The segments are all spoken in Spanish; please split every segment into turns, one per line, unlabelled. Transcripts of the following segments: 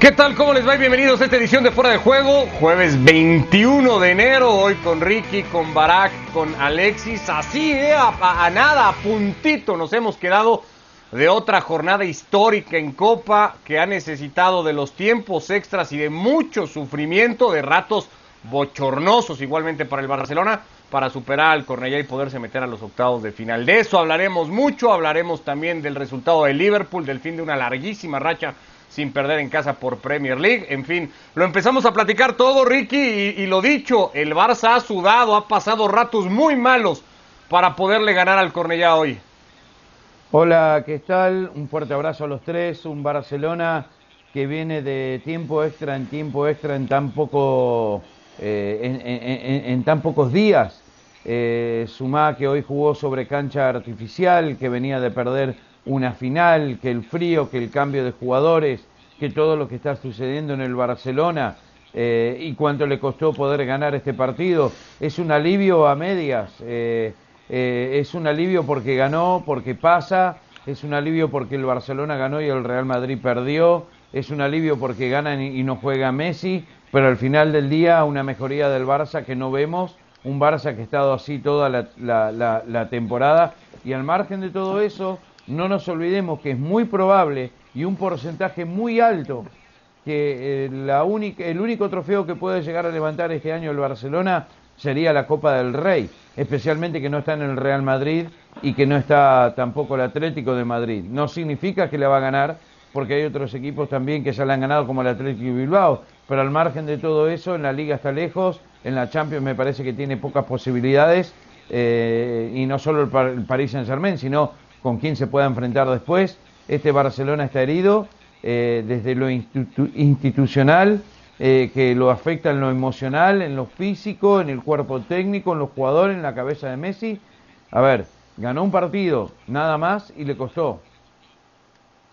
¿Qué tal? ¿Cómo les va? Bienvenidos a esta edición de Fuera de Juego. Jueves 21 de enero, hoy con Ricky, con Barack, con Alexis. Así, ¿eh? a, a nada, a puntito nos hemos quedado de otra jornada histórica en Copa que ha necesitado de los tiempos extras y de mucho sufrimiento, de ratos bochornosos igualmente para el Barcelona, para superar al Cornellá y poderse meter a los octavos de final. De eso hablaremos mucho, hablaremos también del resultado de Liverpool, del fin de una larguísima racha sin perder en casa por Premier League. En fin, lo empezamos a platicar todo, Ricky, y, lo dicho, el Barça ha sudado, ha pasado ratos muy malos para poderle ganar al Cornellá hoy.
Hola, ¿qué tal? Un fuerte abrazo a los tres, un Barcelona que viene de tiempo extra en tiempo extra en tan poco eh, en, tan pocos días. Eh, sumá que hoy jugó sobre cancha artificial, que venía de perder una final, que el frío, que el cambio de jugadores, que todo lo que está sucediendo en el Barcelona eh, y cuánto le costó poder ganar este partido, es un alivio a medias. Eh, eh, es un alivio porque ganó, porque pasa, es un alivio porque el Barcelona ganó y el Real Madrid perdió, es un alivio porque ganan y, no juega Messi, pero al final del día una mejoría del Barça que no vemos, un Barça que ha estado así toda la, la, la temporada y al margen de todo eso, no nos olvidemos que es muy probable y un porcentaje muy alto que eh, la única, el único trofeo que puede llegar a levantar este año el Barcelona sería la Copa del Rey, especialmente que no está en el Real Madrid y que no está tampoco el Atlético de Madrid. No significa que la va a ganar, porque hay otros equipos también que ya la han ganado como el Atlético de Bilbao, pero al margen de todo eso, en la Liga está lejos, en la Champions me parece que tiene pocas posibilidades, eh, y no solo el, el Paris Saint Germain, sino con quién se pueda enfrentar después. Este Barcelona está herido eh, desde lo institu institucional, eh, que lo afecta en lo emocional, en lo físico, en el cuerpo técnico, en los jugadores, en la cabeza de Messi. A ver, ganó un partido, nada más, y le costó.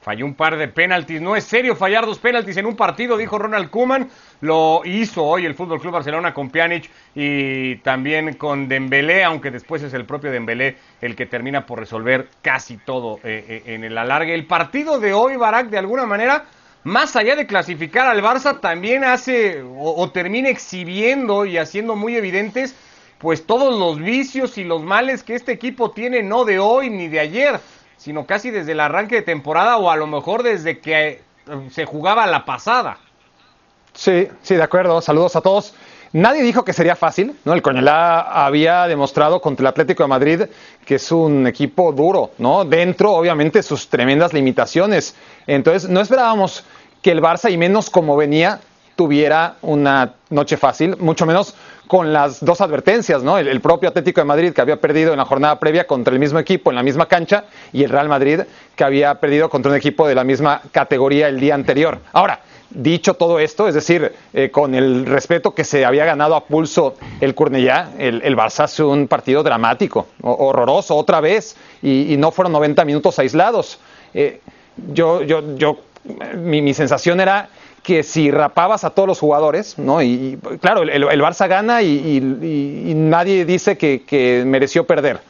Falló un par de penaltis. No es serio fallar dos penaltis en un partido, dijo Ronald Koeman. Lo hizo hoy el Fútbol Club Barcelona con Pjanic y también con Dembélé, aunque después es el propio Dembélé el que termina por resolver casi todo eh, eh, en el alargue. El partido de hoy, Barak, de alguna manera, más allá de clasificar al Barça, también hace o, o termina exhibiendo y haciendo muy evidentes pues todos los vicios y los males que este equipo tiene no de hoy ni de ayer sino casi desde el arranque de temporada o a lo mejor desde que se jugaba la pasada.
Sí, sí, de acuerdo. Saludos a todos. Nadie dijo que sería fácil, ¿no? El Coñolá había demostrado contra el Atlético de Madrid que es un equipo duro, ¿no? Dentro, obviamente, sus tremendas limitaciones. Entonces, no esperábamos que el Barça, y menos como venía, tuviera una noche fácil, mucho menos con las dos advertencias, ¿no? El, propio Atlético de Madrid que había perdido en la jornada previa contra el mismo equipo en la misma cancha y el Real Madrid que había perdido contra un equipo de la misma categoría el día anterior. Ahora, dicho todo esto, es decir, eh, con el respeto que se había ganado a pulso el Cornellá, el, el Barça hace un partido dramático, horroroso otra vez y, y, no fueron 90 minutos aislados. Eh, yo, yo, yo, mi, mi sensación era que si rapabas a todos los jugadores, ¿no? Y, claro, el, Barça gana y, nadie dice que, mereció perder.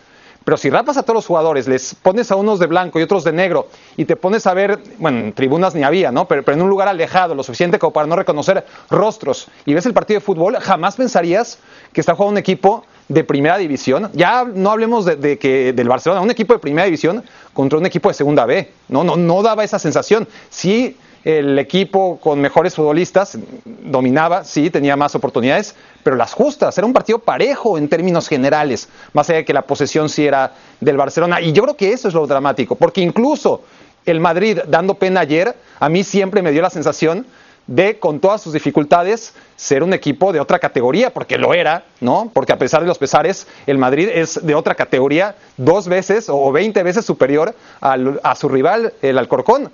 Pero si rapas a todos los jugadores, les pones a unos de blanco y otros de negro y te pones a ver, bueno, en tribunas ni había, ¿no? Pero, pero en un lugar alejado, lo suficiente como para no reconocer rostros y ves el partido de fútbol, jamás pensarías que está jugando un equipo de primera división. Ya no hablemos de, de, que del Barcelona, un equipo de primera división contra un equipo de segunda B. No, no, no daba esa sensación. Sí el equipo con mejores futbolistas dominaba, sí, tenía más oportunidades, pero las justas, era un partido parejo en términos generales, más allá de que la posesión sí era del Barcelona. Y yo creo que eso es lo dramático, porque incluso el Madrid, dando pena ayer, a mí siempre me dio la sensación de, con todas sus dificultades, ser un equipo de otra categoría, porque lo era, ¿no? Porque a pesar de los pesares, el Madrid es de otra categoría dos veces o veinte veces superior a su rival, el Alcorcón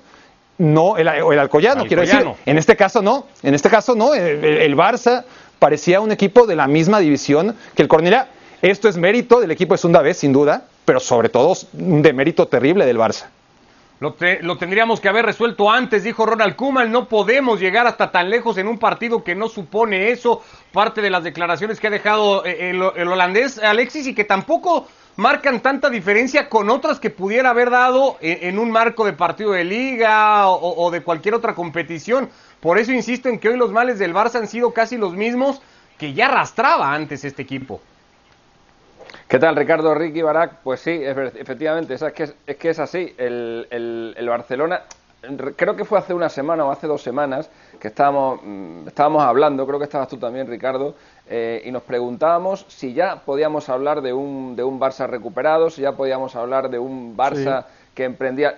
no el, el Alcoyano, Alcoyano, quiero decir. En este caso no, en este caso no. El, el, Barça parecía un equipo de la misma división que el Cornellá. Esto es mérito del equipo de Segunda vez, sin duda, pero sobre todo un demérito terrible del Barça.
Lo, te, lo, tendríamos que haber resuelto antes, dijo Ronald Koeman. No podemos llegar hasta tan lejos en un partido que no supone eso. Parte de las declaraciones que ha dejado eh, el, el holandés Alexis y que tampoco marcan tanta diferencia con otras que pudiera haber dado en, un marco de partido de liga o, de cualquier otra competición. Por eso insisto en que hoy los males del Barça han sido casi los mismos que ya arrastraba antes este equipo.
¿Qué tal, Ricardo, Ricky, Barak? Pues sí, efectivamente, es, que es, así. El, el, Barcelona, creo que fue hace una semana o hace dos semanas que estábamos, mm, estábamos hablando, creo que estabas tú también, Ricardo, eh, y nos preguntábamos si ya podíamos hablar de un, de un Barça recuperado, si ya podíamos hablar de un Barça que emprendía.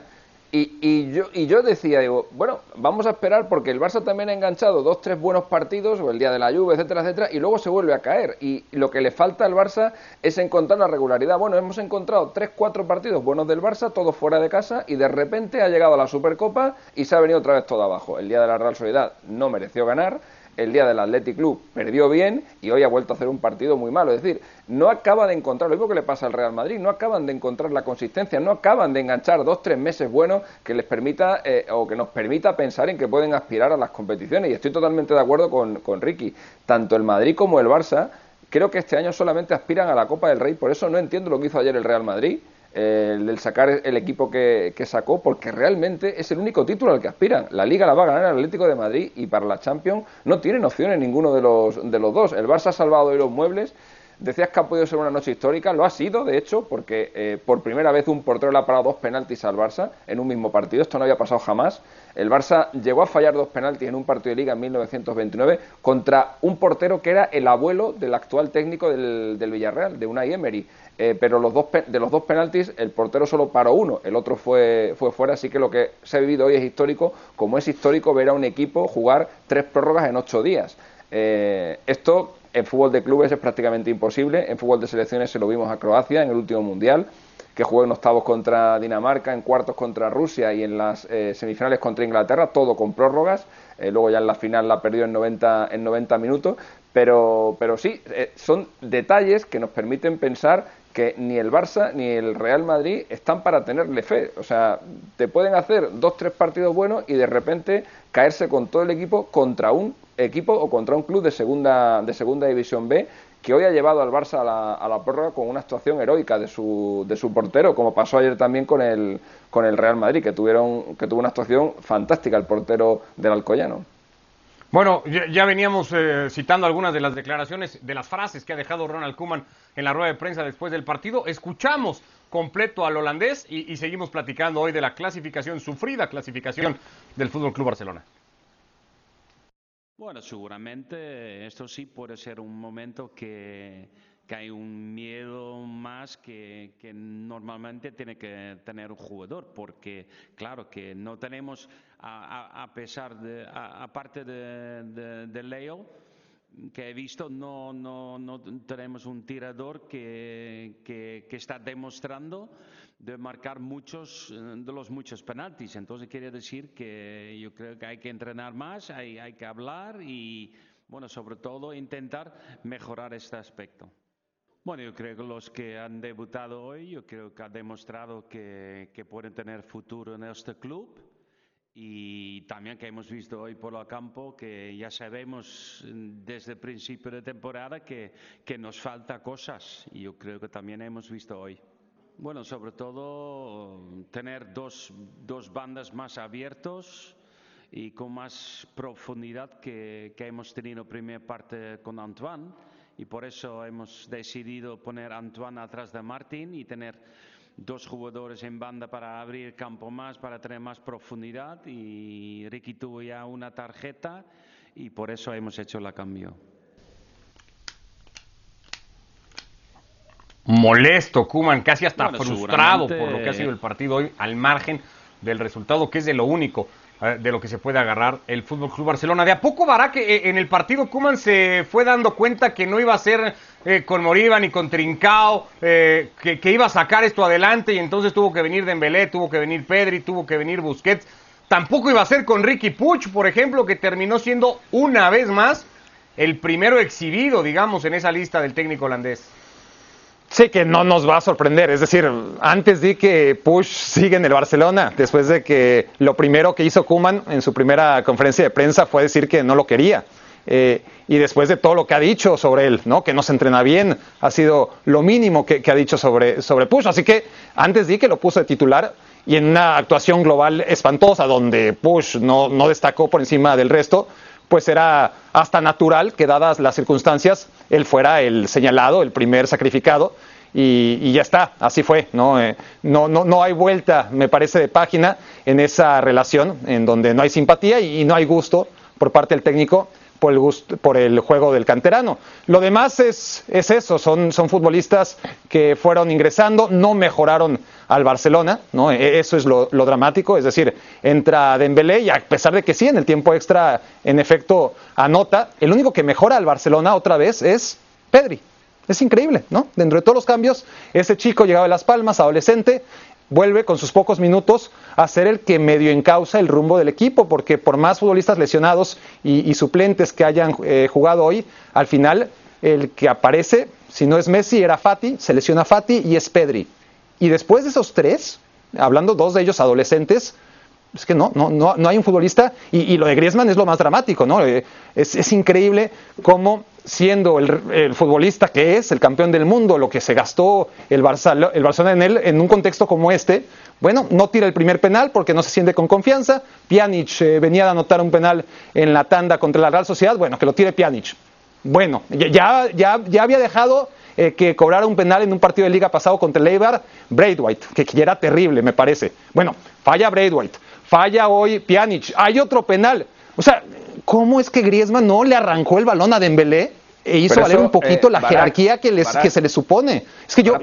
Y, yo, y yo decía, digo, bueno, vamos a esperar porque el Barça también ha enganchado dos, tres buenos partidos, o el día de la lluvia, etcétera, etcétera, y luego se vuelve a caer. Y lo que le falta al Barça es encontrar la regularidad. Bueno, hemos encontrado tres, cuatro partidos buenos del Barça, todos fuera de casa, y de repente ha llegado a la Supercopa y se ha venido otra vez todo abajo. El día de la Real Sociedad no mereció ganar el día del Athletic Club perdió bien y hoy ha vuelto a hacer un partido muy malo. Es decir, no acaba de encontrar, lo mismo que le pasa al Real Madrid, no acaban de encontrar la consistencia, no acaban de enganchar dos, tres meses buenos que les permita eh, o que nos permita pensar en que pueden aspirar a las competiciones. Y estoy totalmente de acuerdo con, con Ricky. Tanto el Madrid como el Barça creo que este año solamente aspiran a la Copa del Rey. Por eso no entiendo lo que hizo ayer el Real Madrid el, sacar el equipo que, sacó, porque realmente es el único título al que aspiran. La Liga la va a ganar el Atlético de Madrid y para la Champions no tienen opciones ninguno de los, de los dos. El Barça ha salvado hoy los muebles. Decías que ha podido ser una noche histórica, lo ha sido, de hecho, porque eh, por primera vez un portero le ha parado dos penaltis al Barça en un mismo partido. Esto no había pasado jamás. El Barça llegó a fallar dos penaltis en un partido de liga en 1929 contra un portero que era el abuelo del actual técnico del, del Villarreal, de Unai Emery. Eh, pero los dos, de los dos penaltis el portero solo paró uno, el otro fue, fue fuera, así que lo que se ha vivido hoy es histórico, como es histórico ver a un equipo jugar tres prórrogas en ocho días. Eh, esto en fútbol de clubes es prácticamente imposible, en fútbol de selecciones se lo vimos a Croacia en el último Mundial, que jugó en octavos contra Dinamarca, en cuartos contra Rusia y en las eh, semifinales contra Inglaterra, todo con prórrogas. luego ya en la final la perdió en 90, en 90 minutos. Pero, pero sí, son detalles que nos permiten pensar que ni el Barça ni el Real Madrid están para tenerle fe. O sea, te pueden hacer dos, tres partidos buenos y de repente caerse con todo el equipo contra un equipo o contra un club de segunda, de segunda división B que hoy ha llevado al Barça a la, a la prórroga con una actuación heroica de su, de su portero, como pasó ayer también con el, con el Real Madrid, que, tuvieron, que tuvo una actuación fantástica el portero del Alcoyano.
Bueno, ya, veníamos eh, citando algunas de las declaraciones, de las frases que ha dejado Ronald Koeman en la rueda de prensa después del partido. Escuchamos completo al holandés y, y seguimos platicando hoy de la clasificación, sufrida clasificación del Fútbol Club Barcelona.
Bueno, seguramente esto sí puede ser un momento que que hay un miedo más que, que, normalmente tiene que tener un jugador, porque claro que no tenemos, a, a pesar de, aparte de, de, Leo, que he visto, no, no, no tenemos un tirador que, que, que, está demostrando de marcar muchos de los muchos penaltis. Entonces quiere decir que yo creo que hay que entrenar más, hay, hay que hablar y, bueno, sobre todo intentar mejorar este aspecto. Bueno, yo creo que los que han debutado hoy, yo creo que han demostrado que, que pueden tener futuro en este club y también que hemos visto hoy por el campo que ya sabemos desde el principio de temporada que, que nos falta cosas y yo creo que también hemos visto hoy. Bueno, sobre todo tener dos, dos bandas más abiertos y con más profundidad que, que hemos tenido primera parte con Antoine y por eso hemos decidido poner a Antoine atrás de Martín y tener dos jugadores en banda para abrir campo más, para tener más profundidad y Ricky tuvo ya una tarjeta y por eso hemos hecho la cambio.
Molesto, Kuman, casi hasta frustrado por lo que ha sido el partido hoy, al margen del resultado, que es de lo único de lo que se puede agarrar el Fútbol Club Barcelona. De a poco que eh, en el partido Kuman se fue dando cuenta que no iba a ser eh, con Moriba ni con Trincao, que, que, iba a sacar esto adelante y entonces tuvo que venir Dembélé, tuvo que venir Pedri, tuvo que venir Busquets. Tampoco iba a ser con Ricky Puch, por ejemplo, que terminó siendo una vez más el primero exhibido, digamos, en esa lista del técnico holandés.
Sí, que no nos va a sorprender. Es decir, antes di que Push sigue en el Barcelona, después de que lo primero que hizo Kuman en su primera conferencia de prensa fue decir que no lo quería. Eh, y después de todo lo que ha dicho sobre él, ¿no? que no se entrena bien, ha sido lo mínimo que, ha dicho sobre, sobre Push. Así que antes di que lo puso de titular y en una actuación global espantosa donde Push no, no destacó por encima del resto, pues era hasta natural que dadas las circunstancias él fuera el señalado, el primer sacrificado y, ya está, así fue, ¿no? Eh, no, no, no hay vuelta, me parece, de página en esa relación en donde no hay simpatía y, no hay gusto por parte del técnico por el, gusto, por el juego del canterano. Lo demás es, es eso, son, son futbolistas que fueron ingresando, no mejoraron al Barcelona, ¿no? E, eso es lo, dramático, es decir, entra Dembélé y a pesar de que sí, en el tiempo extra, en efecto, anota, el único que mejora al Barcelona otra vez es Pedri. Es increíble, ¿no? Dentro de todos los cambios, ese chico llegaba de Las Palmas, adolescente, vuelve con sus pocos minutos a ser el que medio encausa el rumbo del equipo, porque por más futbolistas lesionados y, suplentes que hayan eh, jugado hoy, al final el que aparece, si no es Messi, era Fati, se lesiona Fati y es Pedri. Y después de esos tres, hablando dos de ellos adolescentes, es que no, no, no, no hay un futbolista, y, lo de Griezmann es lo más dramático, ¿no? Eh, es, es increíble cómo siendo el, futbolista que es, el campeón del mundo, lo que se gastó el, el Barcelona en él en un contexto como este, bueno, no tira el primer penal porque no se siente con confianza. Pjanic eh, venía a anotar un penal en la tanda contra la Real Sociedad, bueno, que lo tire Pjanic. Bueno, ya, ya, ya había dejado eh, que cobrara un penal en un partido de liga pasado contra el Eibar, Braithwaite, que, era terrible, me parece. Bueno, falla Braithwaite, falla hoy Pjanic, hay otro penal. O sea, ¿cómo es que Griezmann no le arrancó el balón a Dembélé? E hizo valer un poquito eh, la jerarquía que, les, que se le supone. Es que yo,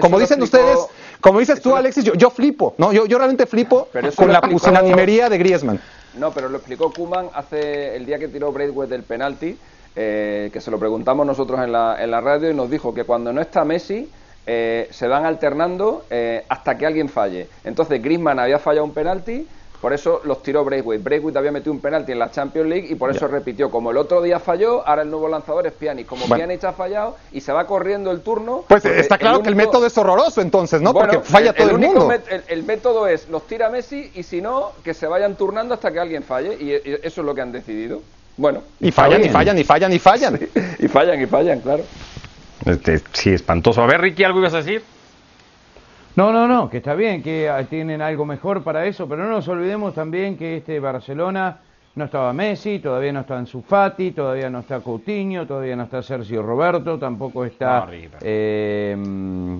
como dicen ustedes, como dices tú, Alexis, yo, yo, flipo, ¿no? Yo, yo realmente flipo con la pusilanimería de Griezmann.
No, pero lo explicó Kuman hace el día que tiró Braithwaite del penalti, eh, que se lo preguntamos nosotros en la, en la radio y nos dijo que cuando no está Messi, eh, se van alternando hasta que alguien falle. Entonces Griezmann había fallado un penalti, por eso los tiró Braithwaite. Braithwaite había metido un penalti en la Champions League y por eso repitió. Como el otro día falló, ahora el nuevo lanzador es Pjanic. Como bueno. Pjanic ha fallado y se va corriendo el turno...
Pues está claro que el método es horroroso entonces, ¿no? Porque falla todo el, mundo.
el, método es los tira Messi y si no, que se vayan turnando hasta que alguien falle. Y, eso es lo que han decidido. Bueno.
Y fallan, y fallan, y fallan, y fallan.
y fallan, y fallan, claro.
Este, sí, espantoso. A ver, Ricky, ¿algo ibas a decir?
No, no, no, que está bien, que tienen algo mejor para eso, pero no nos olvidemos también que este Barcelona no estaba Messi, todavía no está Ansu todavía no está Coutinho, todavía no está Sergio Roberto, tampoco está, eh,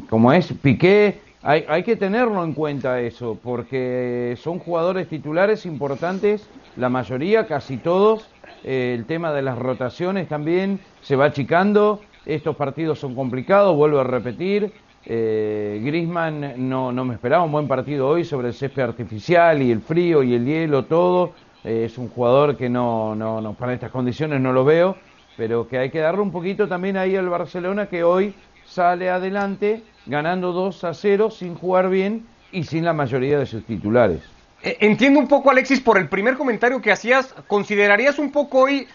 como es, Piqué. Hay, hay que tenerlo en cuenta eso, porque son jugadores titulares importantes, la mayoría, casi todos. Eh, el tema de las rotaciones también se va achicando. Estos partidos son complicados, vuelvo a repetir. Eh, Grisman no, no, me esperaba un buen partido hoy sobre el césped artificial y el frío y el hielo, todo. Eh, es un jugador que no, no, no, para estas condiciones no lo veo, pero que hay que darle un poquito también ahí al Barcelona que hoy sale adelante ganando 2 a 0 sin jugar bien y sin la mayoría de sus titulares.
Eh, entiendo un poco, Alexis, por el primer comentario que hacías, ¿considerarías un poco hoy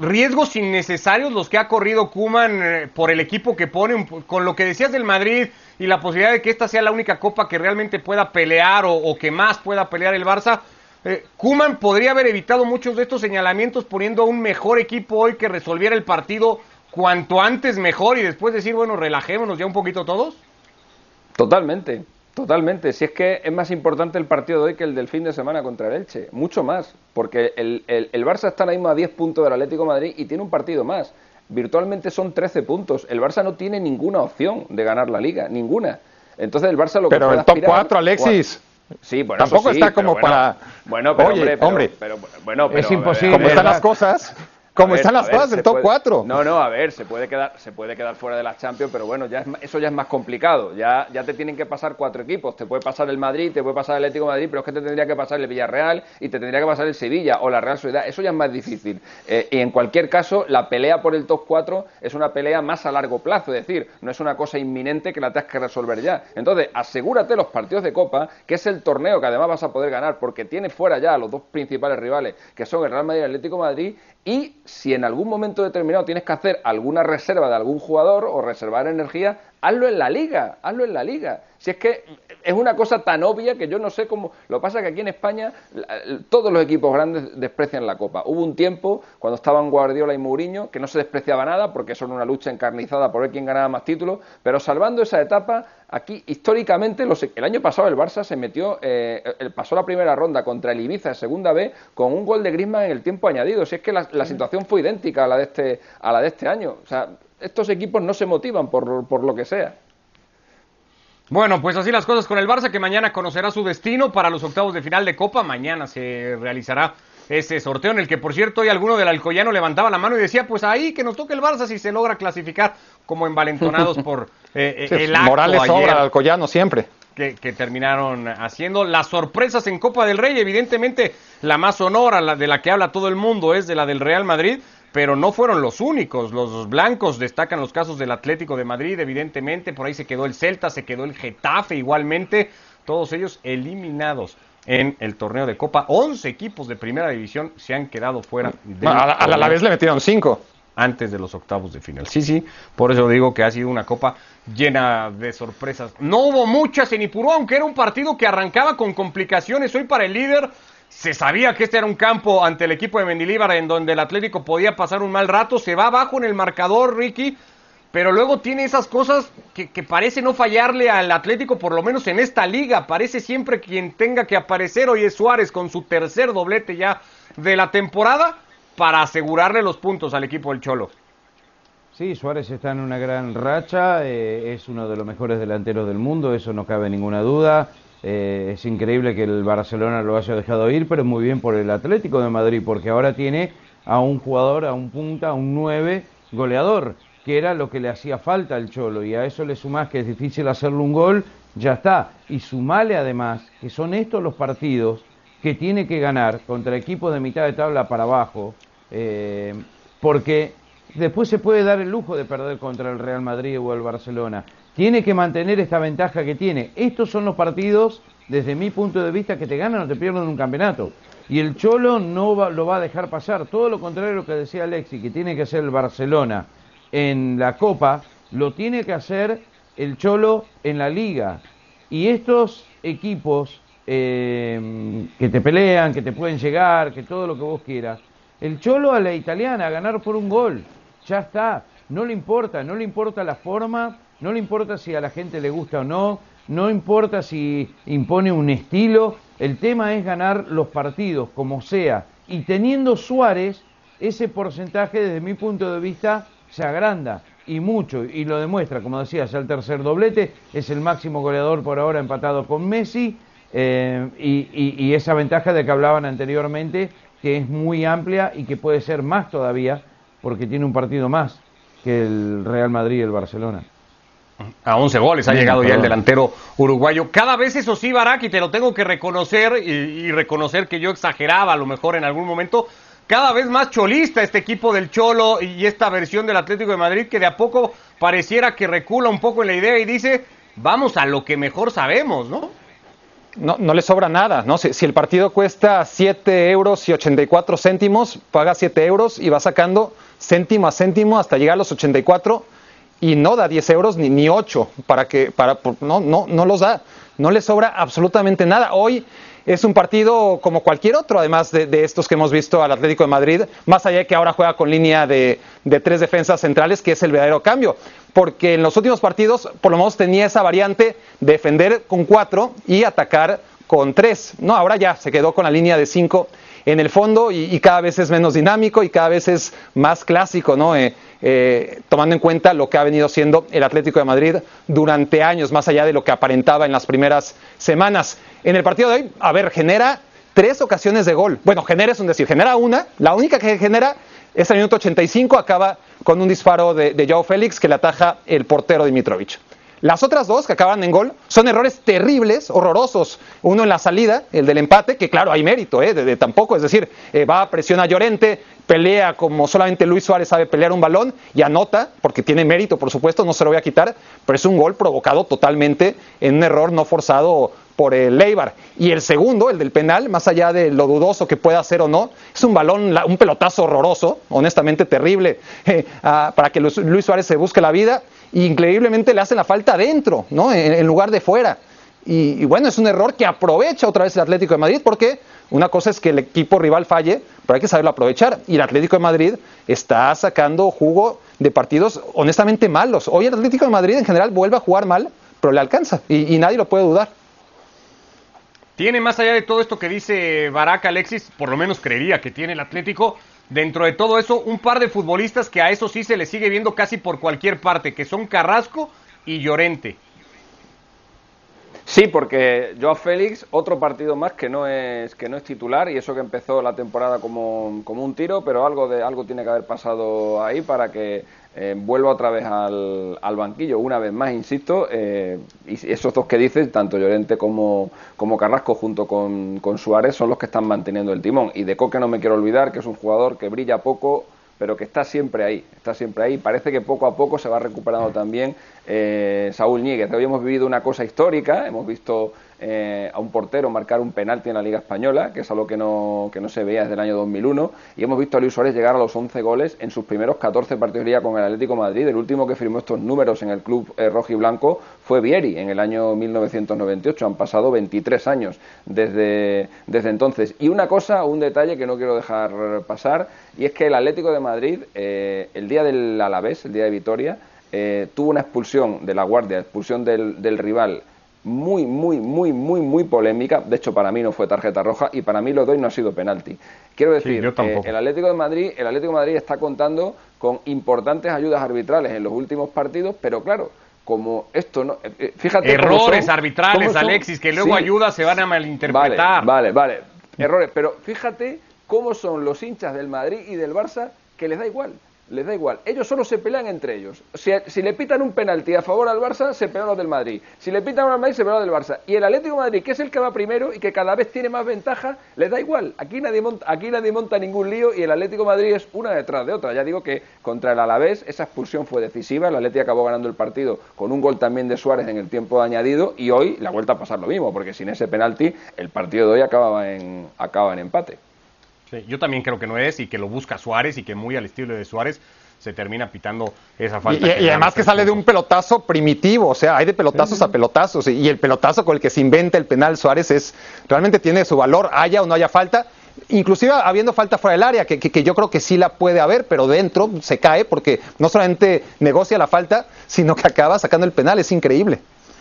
riesgos innecesarios los que ha corrido Kuman eh, por el equipo que pone, con lo que decías del Madrid y la posibilidad de que esta sea la única copa que realmente pueda pelear o, que más pueda pelear el Barça. Eh, Kuman podría haber evitado muchos de estos señalamientos poniendo a un mejor equipo hoy que resolviera el partido cuanto antes mejor y después decir, bueno, relajémonos ya un poquito todos.
Totalmente. Totalmente, si es que es más importante el partido de hoy que el del fin de semana contra el Elche, mucho más, porque el, el, Barça está ahora mismo a 10 puntos del Atlético Madrid y tiene un partido más. Virtualmente son 13 puntos. El Barça no tiene ninguna opción de ganar la liga, ninguna. Entonces el Barça lo
que Pero el top 4, Alexis.
Sí, bueno,
Tampoco está como para.
Bueno, pero, hombre, hombre. Pero, bueno,
es imposible.
Como están las cosas. ¿Cómo están las cosas del top 4?
No, no, a ver, se puede quedar, se puede quedar fuera de la Champions, pero bueno, ya eso ya es más complicado. Ya, ya te tienen que pasar cuatro equipos. Te puede pasar el Madrid, te puede pasar el Atlético de Madrid, pero es que te tendría que pasar el Villarreal y te tendría que pasar el Sevilla o la Real Sociedad. Eso ya es más difícil. Eh, y en cualquier caso, la pelea por el top 4 es una pelea más a largo plazo, es decir, no es una cosa inminente que la tengas que resolver ya. Entonces, asegúrate los partidos de Copa, que es el torneo que además vas a poder ganar, porque tiene fuera ya a los dos principales rivales, que son el Real Madrid y el Atlético de Madrid, y si en algún momento determinado tienes que hacer alguna reserva de algún jugador o reservar energía, hazlo en la liga, hazlo en la liga. Si es que es una cosa tan obvia que yo no sé cómo. Lo que pasa es que aquí en España todos los equipos grandes desprecian la Copa. Hubo un tiempo cuando estaban Guardiola y Mourinho que no se despreciaba nada porque son una lucha encarnizada por ver quién ganaba más títulos, pero salvando esa etapa, aquí históricamente el año pasado el Barça se metió, eh, pasó la primera ronda contra el Ibiza en segunda B con un gol de Griezmann en el tiempo añadido. Si es que la, situación fue idéntica a la de este, a la de este año. O sea, estos equipos no se motivan por, por lo que sea.
Bueno, pues así las cosas con el Barça, que mañana conocerá su destino para los octavos de final de Copa. Mañana se realizará ese sorteo en el que, por cierto, hoy alguno del Alcoyano levantaba la mano y decía, pues ahí que nos toque el Barça si se logra clasificar como envalentonados por eh, eh, el acto
Morales sobra al Alcoyano siempre.
Que, que, terminaron haciendo. Las sorpresas en Copa del Rey, evidentemente la más sonora, la de la que habla todo el mundo, es de la del Real Madrid pero no fueron los únicos. Los blancos destacan los casos del Atlético de Madrid, evidentemente. Por ahí se quedó el Celta, se quedó el Getafe igualmente. Todos ellos eliminados en el torneo de Copa. 11 equipos de primera división se han quedado fuera.
a, la, vez le metieron 5.
Antes de los octavos de final. Sí, sí, por eso digo que ha sido una copa llena de sorpresas. No hubo muchas en Ipurú, aunque era un partido que arrancaba con complicaciones hoy para el líder se sabía que este era un campo ante el equipo de Mendilíbar en donde el Atlético podía pasar un mal rato. Se va abajo en el marcador, Ricky. Pero luego tiene esas cosas que, parece no fallarle al Atlético, por lo menos en esta liga. Parece siempre quien tenga que aparecer. Hoy es Suárez con su tercer doblete ya de la temporada para asegurarle los puntos al equipo del Cholo.
Sí, Suárez está en una gran racha, eh, es uno de los mejores delanteros del mundo, eso no cabe ninguna duda. Eh, es increíble que el Barcelona lo haya dejado ir, pero muy bien por el Atlético de Madrid, porque ahora tiene a un jugador, a un punta, a un 9 goleador, que era lo que le hacía falta al Cholo, y a eso le sumás que es difícil hacerle un gol, ya está. Y sumale además que son estos los partidos que tiene que ganar contra equipos de mitad de tabla para abajo, eh, porque después se puede dar el lujo de perder contra el Real Madrid o el Barcelona tiene que mantener esta ventaja que tiene. Estos son los partidos, desde mi punto de vista, que te ganan o te pierden un campeonato. Y el Cholo no lo va a dejar pasar. Todo lo contrario a lo que decía Alexi, que tiene que hacer el Barcelona en la Copa, lo tiene que hacer el Cholo en la Liga. Y estos equipos eh, que te pelean, que te pueden llegar, que todo lo que vos quieras, el Cholo a la italiana, a ganar por un gol, ya está. No le importa, no le importa la forma no le importa si a la gente le gusta o no, no importa si impone un estilo, el tema es ganar los partidos como sea. Y teniendo Suárez, ese porcentaje desde mi punto de vista se agranda y mucho, y lo demuestra, como decías, el tercer doblete, es el máximo goleador por ahora empatado con Messi, eh, y esa ventaja de que hablaban anteriormente, que es muy amplia y que puede ser más todavía, porque tiene un partido más que el Real Madrid y el Barcelona.
A 11 goles ha llegado ya el delantero uruguayo. Cada vez eso sí, Barak, y te lo tengo que reconocer y, reconocer que yo exageraba a lo mejor en algún momento. Cada vez más cholista este equipo del Cholo y esta versión del Atlético de Madrid que de a poco pareciera que recula un poco en la idea y dice, vamos a lo que mejor sabemos, ¿no?
No, no le sobra nada, ¿no? Si, si el partido cuesta 7 euros y 84 céntimos, paga 7 euros y va sacando céntimo a céntimo hasta llegar a los 84 y no da 10 euros ni, ni 8 para que, para, no, no, no los da, no le sobra absolutamente nada. Hoy es un partido como cualquier otro, además de, estos que hemos visto al Atlético de Madrid, más allá de que ahora juega con línea de, de, tres defensas centrales, que es el verdadero cambio, porque en los últimos partidos por lo menos tenía esa variante de defender con cuatro y atacar con tres, no, ahora ya se quedó con la línea de cinco en el fondo y, cada vez es menos dinámico y cada vez es más clásico, ¿no? Eh, eh, tomando en cuenta lo que ha venido siendo el Atlético de Madrid durante años, más allá de lo que aparentaba en las primeras semanas. En el partido de hoy, a ver, genera tres ocasiones de gol. Bueno, genera es un decir, genera una, la única que genera es el minuto 85, acaba con un disparo de, de Joao Félix que le ataja el portero Dimitrovic. Las otras dos que acaban en gol son errores terribles, horrorosos. Uno en la salida, el del empate, que claro, hay mérito, ¿eh? de, tampoco, es decir, eh, va, presiona a Llorente, pelea como solamente Luis Suárez sabe pelear un balón y anota, porque tiene mérito, por supuesto, no se lo voy a quitar, pero es un gol provocado totalmente en un error no forzado por el Leibar. Y el segundo, el del penal, más allá de lo dudoso que pueda ser o no, es un balón, un pelotazo horroroso, honestamente terrible, eh, para que Luis Suárez se busque la vida. Y increíblemente le hacen la falta adentro, ¿no? En, lugar de fuera. Y, bueno, es un error que aprovecha otra vez el Atlético de Madrid porque una cosa es que el equipo rival falle, pero hay que saberlo aprovechar. Y el Atlético de Madrid está sacando jugo de partidos honestamente malos. Hoy el Atlético de Madrid en general vuelve a jugar mal, pero le alcanza y, nadie lo puede dudar.
Tiene más allá de todo esto que dice Barack Alexis, por lo menos creería que tiene el Atlético, dentro de todo eso, un par de futbolistas que a eso sí se le sigue viendo casi por cualquier parte, que son Carrasco y Llorente.
Sí, porque Joao Félix, otro partido más que no es que no es titular y eso que empezó la temporada como, como un tiro, pero algo de algo tiene que haber pasado ahí para que eh, vuelva otra vez al, al, banquillo. Una vez más, insisto, eh, y esos dos que dices, tanto Llorente como, como Carrasco junto con, con Suárez, son los que están manteniendo el timón. Y de Coque no me quiero olvidar, que es un jugador que brilla poco, pero que está siempre ahí, está siempre ahí. Parece que poco a poco se va recuperando también eh, Saúl Ñíguez. Hoy hemos vivido una cosa histórica, hemos visto eh, a un portero marcar un penalti en la Liga Española, que es algo que no, que no se veía desde el año 2001, y hemos visto a Luis Suárez llegar a los 11 goles en sus primeros 14 partidos de Liga con el Atlético Madrid. El último que firmó estos números en el club eh, rojo y blanco fue Vieri en el año 1998. Han pasado 23 años desde, desde entonces. Y una cosa, un detalle que no quiero dejar pasar, y es que el Atlético de Madrid, eh, el día del Alavés, el día de Vitoria, tuvo una expulsión de la guardia, expulsión del, del rival muy, muy, muy, muy, muy polémica. De hecho, para mí no fue tarjeta roja y para mí lo doy no ha sido penalti. Quiero decir, eh, el Atlético de Madrid, el Atlético de Madrid está contando con importantes ayudas arbitrales en los últimos partidos, pero claro, como esto no, eh, eh, fíjate
errores arbitrales, Alexis, que luego ayudas se van a malinterpretar.
Vale, vale, vale, errores, pero fíjate cómo son los hinchas del Madrid y del Barça que les da igual les da igual. Ellos solo se pelean entre ellos. Si, le pitan un penalti a favor al Barça, se pelean los del Madrid. Si le pitan al Madrid, se pelean los del Barça. Y el Atlético Madrid, que es el que va primero y que cada vez tiene más ventaja, les da igual. Aquí nadie monta, aquí nadie monta ningún lío y el Atlético Madrid es una detrás de otra. Ya digo que contra el Alavés esa expulsión fue decisiva. El Atlético acabó ganando el partido con un gol también de Suárez en el tiempo añadido y hoy la vuelta a pasar lo mismo, porque sin ese penalti el partido de hoy acababa en, acaba en empate
yo también creo que no es y que lo busca Suárez y que muy al estilo de Suárez se termina pitando esa falta.
Y, además que sale de un pelotazo primitivo, o sea, hay de pelotazos a pelotazos y, el pelotazo con el que se inventa el penal Suárez es realmente tiene su valor, haya o no haya falta. Inclusive habiendo falta fuera del área, que, que yo creo que sí la puede haber, pero dentro se cae porque no solamente negocia la falta, sino que acaba sacando el penal, es increíble.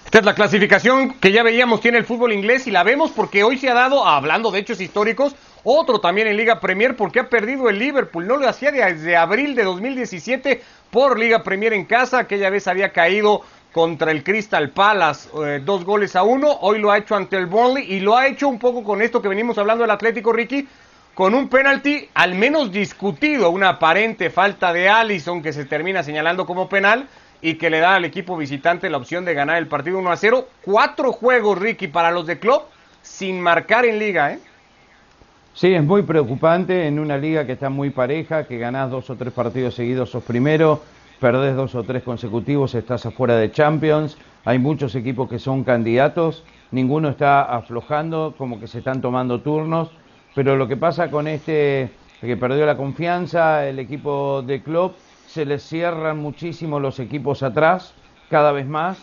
Esta es la clasificación que ya veíamos tiene el fútbol inglés y la vemos porque hoy se ha dado, hablando de hechos históricos, otro también en Liga Premier porque ha perdido el Liverpool. No lo hacía desde abril de 2017 por Liga Premier en casa. Aquella vez había caído contra el Crystal Palace, eh, dos goles a uno. Hoy lo ha hecho ante el Burnley y lo ha hecho un poco con esto que venimos hablando del Atlético Ricky, con un penalti al menos discutido, una aparente falta de Allison que se termina señalando como penal y que le da al equipo visitante la opción de ganar el partido 1 a 0. Cuatro juegos, Ricky, para los de Club sin marcar en liga, ¿eh?
Sí, es muy preocupante en una liga que está muy pareja, que ganás dos o tres partidos seguidos, sos primero, perdés dos o tres consecutivos, estás afuera de Champions, hay muchos equipos que son candidatos, ninguno está aflojando, como que se están tomando turnos, pero lo que pasa con este que perdió la confianza, el equipo de club, se les cierran muchísimo los equipos atrás, cada vez más.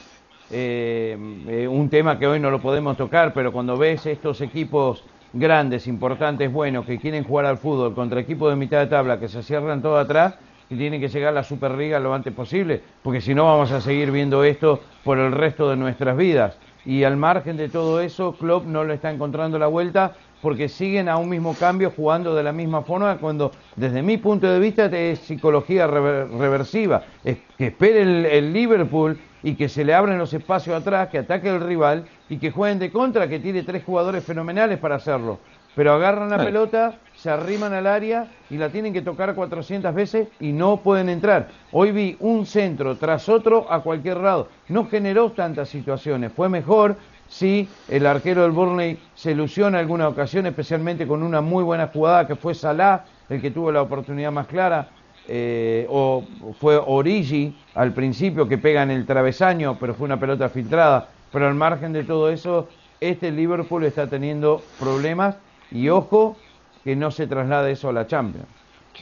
Eh, eh, un tema que hoy no lo podemos tocar, pero cuando ves estos equipos grandes, importantes, buenos, que quieren jugar al fútbol contra equipos de mitad de tabla que se cierran todo atrás y tienen que llegar a la Superliga lo antes posible, porque si no vamos a seguir viendo esto por el resto de nuestras vidas. Y al margen de todo eso, Klopp no le está encontrando la vuelta porque siguen a un mismo cambio jugando de la misma forma cuando desde mi punto de vista es psicología reversiva. Es que espere el, el Liverpool y que se le abren los espacios atrás, que ataque el rival y que jueguen de contra, que tiene tres jugadores fenomenales para hacerlo. Pero agarran la pelota, se arriman al área y la tienen que tocar 400 veces y no pueden entrar. Hoy vi un centro tras otro a cualquier lado. No generó tantas situaciones. Fue mejor Sí, el arquero del Burnley se ilusiona en alguna ocasión, especialmente con una muy buena jugada que fue Salah, el que tuvo la oportunidad más clara, eh, o fue Origi al principio que pega en el travesaño, pero fue una pelota filtrada. Pero al margen de todo eso, este Liverpool está teniendo problemas y ojo que no se traslade eso a la Champions.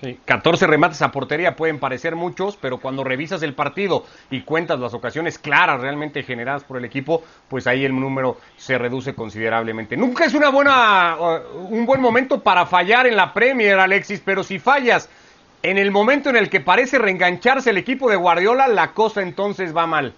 Sí, 14 remates a portería pueden parecer muchos, pero cuando revisas el partido y cuentas las ocasiones claras realmente generadas por el equipo, pues ahí el número se reduce considerablemente. Nunca es una buena, uh, un buen momento para fallar en la Premier, Alexis, pero si fallas en el momento en el que parece reengancharse el equipo de Guardiola, la cosa entonces va mal.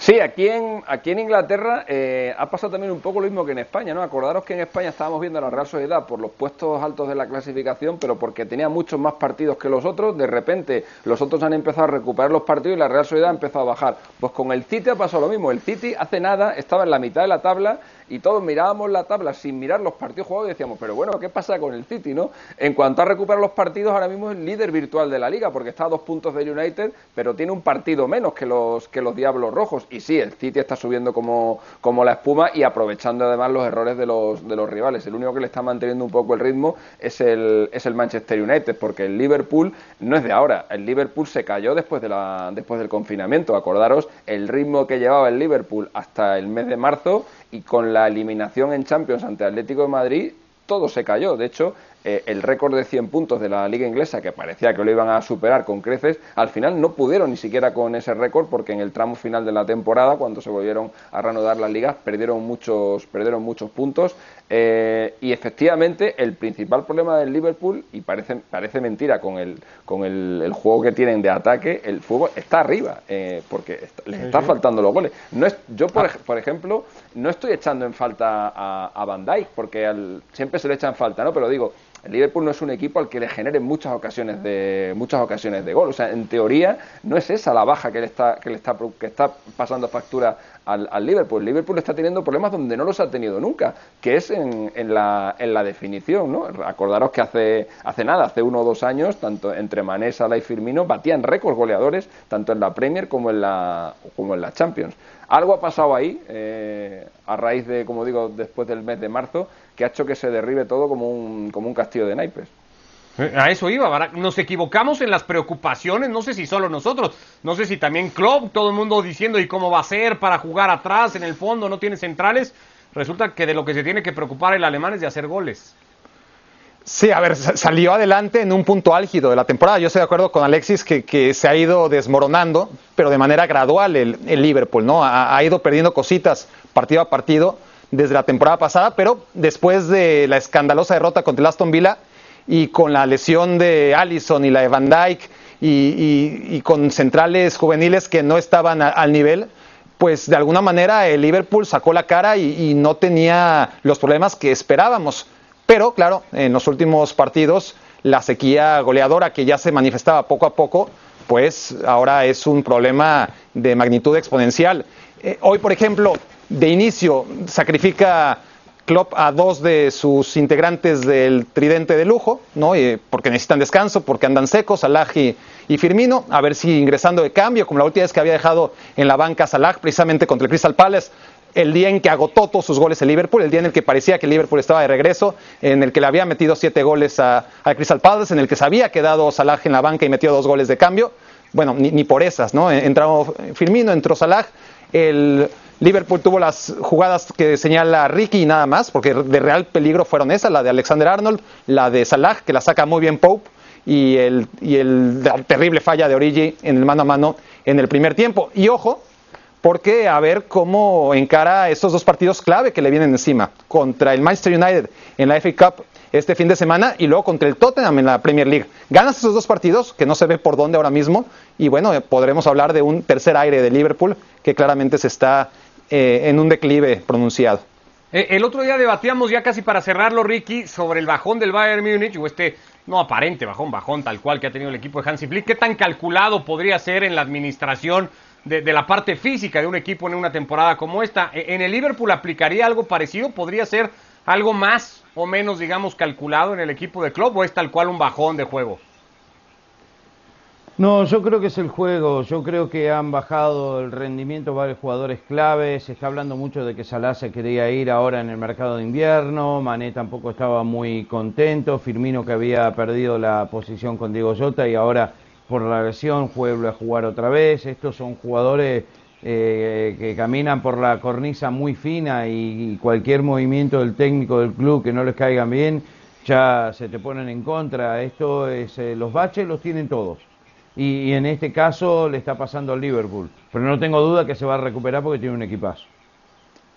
Sí, aquí en, aquí en Inglaterra eh, ha pasado también un poco lo mismo que en España, ¿no? Acordaros que en España estábamos viendo a la Real Sociedad por los puestos altos de la clasificación, pero porque tenía muchos más partidos que los otros, de repente los otros han empezado a recuperar los partidos y la Real Sociedad ha empezado a bajar. Pues con el City ha pasado lo mismo, el City hace nada estaba en la mitad de la tabla y todos mirábamos la tabla sin mirar los partidos jugados y decíamos, pero bueno, ¿qué pasa con el City, no? En cuanto a recuperar los partidos, ahora mismo es el líder virtual de la liga, porque está a dos puntos del United, pero tiene un partido menos que los, que los Diablos Rojos. Y sí, el City está subiendo como, como la espuma y aprovechando además los errores de los, de los rivales. El único que le está manteniendo un poco el ritmo es el, es el Manchester United, porque el Liverpool no es de ahora. El Liverpool se cayó después, de la, después del confinamiento. Acordaros el ritmo que llevaba el Liverpool hasta el mes de marzo y con la eliminación en Champions ante Atlético de Madrid todo se cayó. De hecho, eh, el récord de 100 puntos de la liga inglesa, que parecía que lo iban a superar con creces, al final no pudieron ni siquiera con ese récord porque en el tramo final de la temporada, cuando se volvieron a reanudar las ligas, perdieron muchos, perdieron muchos puntos. Eh, y efectivamente, el principal problema del Liverpool, y parece, parece mentira con, el, con el, juego que tienen de ataque, el fútbol está arriba, eh, porque les está faltando los goles. No es, yo, por, ah. por, ejemplo, no estoy echando en falta a, a Van Dijk, porque al, siempre se le echan falta, ¿no? Pero digo, el Liverpool no es un equipo al que le generen muchas ocasiones de muchas ocasiones de gol. O sea, en teoría no es esa la baja que le está que le está que está pasando factura al, Liverpool. El Liverpool está teniendo problemas donde no los ha tenido nunca, que es en, en, la, en la definición, ¿no? Acordaros que hace hace nada, hace uno o dos años, tanto entre Mané, Salah y Firmino batían récords goleadores tanto en la Premier como en la como en la Champions. Algo ha pasado ahí, eh, a raíz de, como digo, después del mes de marzo, que ha hecho que se derribe todo como un, como un castillo de naipes.
Eh, a eso iba, nos equivocamos en las preocupaciones, no sé si solo nosotros, no sé si también Klopp, todo el mundo diciendo y cómo va a ser para jugar atrás, en el fondo no tiene centrales, resulta que de lo que se tiene que preocupar el alemán es de hacer goles.
Sí, a ver, salió adelante en un punto álgido de la temporada. Yo estoy de acuerdo con Alexis que, se ha ido desmoronando, pero de manera gradual el, Liverpool, ¿no? Ha, ido perdiendo cositas partido a partido desde la temporada pasada, pero después de la escandalosa derrota contra el Aston Villa y con la lesión de Allison y la de Van Dyke y, con centrales juveniles que no estaban al nivel, pues de alguna manera el Liverpool sacó la cara y no tenía los problemas que esperábamos. Pero, claro, en los últimos partidos, la sequía goleadora que ya se manifestaba poco a poco, pues ahora es un problema de magnitud exponencial. Eh, hoy, por ejemplo, de inicio sacrifica Klopp a dos de sus integrantes del tridente de lujo, ¿no? Eh, porque necesitan descanso, porque andan secos, Salah y, Firmino, a ver si ingresando de cambio, como la última vez que había dejado en la banca Salah, precisamente contra el Crystal Palace, el día en que agotó todos sus goles el Liverpool, el día en el que parecía que Liverpool estaba de regreso, en el que le había metido siete goles a, Crystal Palace, en el que se había quedado Salah en la banca y metió dos goles de cambio. Bueno, ni, por esas, ¿no? Entró Firmino, entró Salah, el Liverpool tuvo las jugadas que señala Ricky y nada más, porque de real peligro fueron esas, la de Alexander Arnold, la de Salah, que la saca muy bien Pope, y el, y el terrible falla de Origi en el mano a mano en el primer tiempo. Y ojo, porque a ver cómo encara estos dos partidos clave que le vienen encima, contra el Manchester United en la FA Cup este fin de semana y luego contra el Tottenham en la Premier League. Ganas esos dos partidos, que no se ve por dónde ahora mismo, y bueno, podremos hablar de un tercer aire de Liverpool que claramente se está eh, en un declive pronunciado.
Eh, el otro día debatíamos ya casi para cerrarlo, Ricky, sobre el bajón del Bayern Múnich o este no aparente bajón, bajón tal cual que ha tenido el equipo de Hansi Flick. ¿Qué tan calculado podría ser en la administración de, la parte física de un equipo en una temporada como esta. E, ¿En el Liverpool aplicaría algo parecido? ¿Podría ser algo más o menos, digamos, calculado en el equipo de club o es tal cual un bajón de juego?
No, yo creo que es el juego. Yo creo que han bajado el rendimiento varios jugadores claves. Se está hablando mucho de que Salah se quería ir ahora en el mercado de invierno. Mané tampoco estaba muy contento. Firmino que había perdido la posición con Diego Jota y ahora por la lesión vuelve a jugar otra vez. Estos son jugadores eh, que caminan por la cornisa muy fina y, cualquier movimiento del técnico del club que no les caigan bien ya se te ponen en contra. Esto es eh, los baches los tienen todos y, en este caso le está pasando al Liverpool. Pero no tengo duda que se va a recuperar porque tiene un equipazo.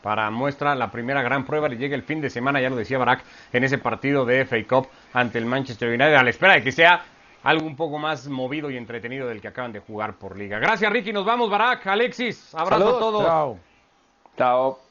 Para muestra, la primera gran prueba le llega el fin de semana, ya lo decía Barak, en ese partido de FA Cup ante el Manchester United, a la espera de que sea algo un poco más movido y entretenido del que acaban de jugar por liga. Gracias, Ricky. Nos vamos, Barak, Alexis. Abrazo a todos.
Chao.
Chao.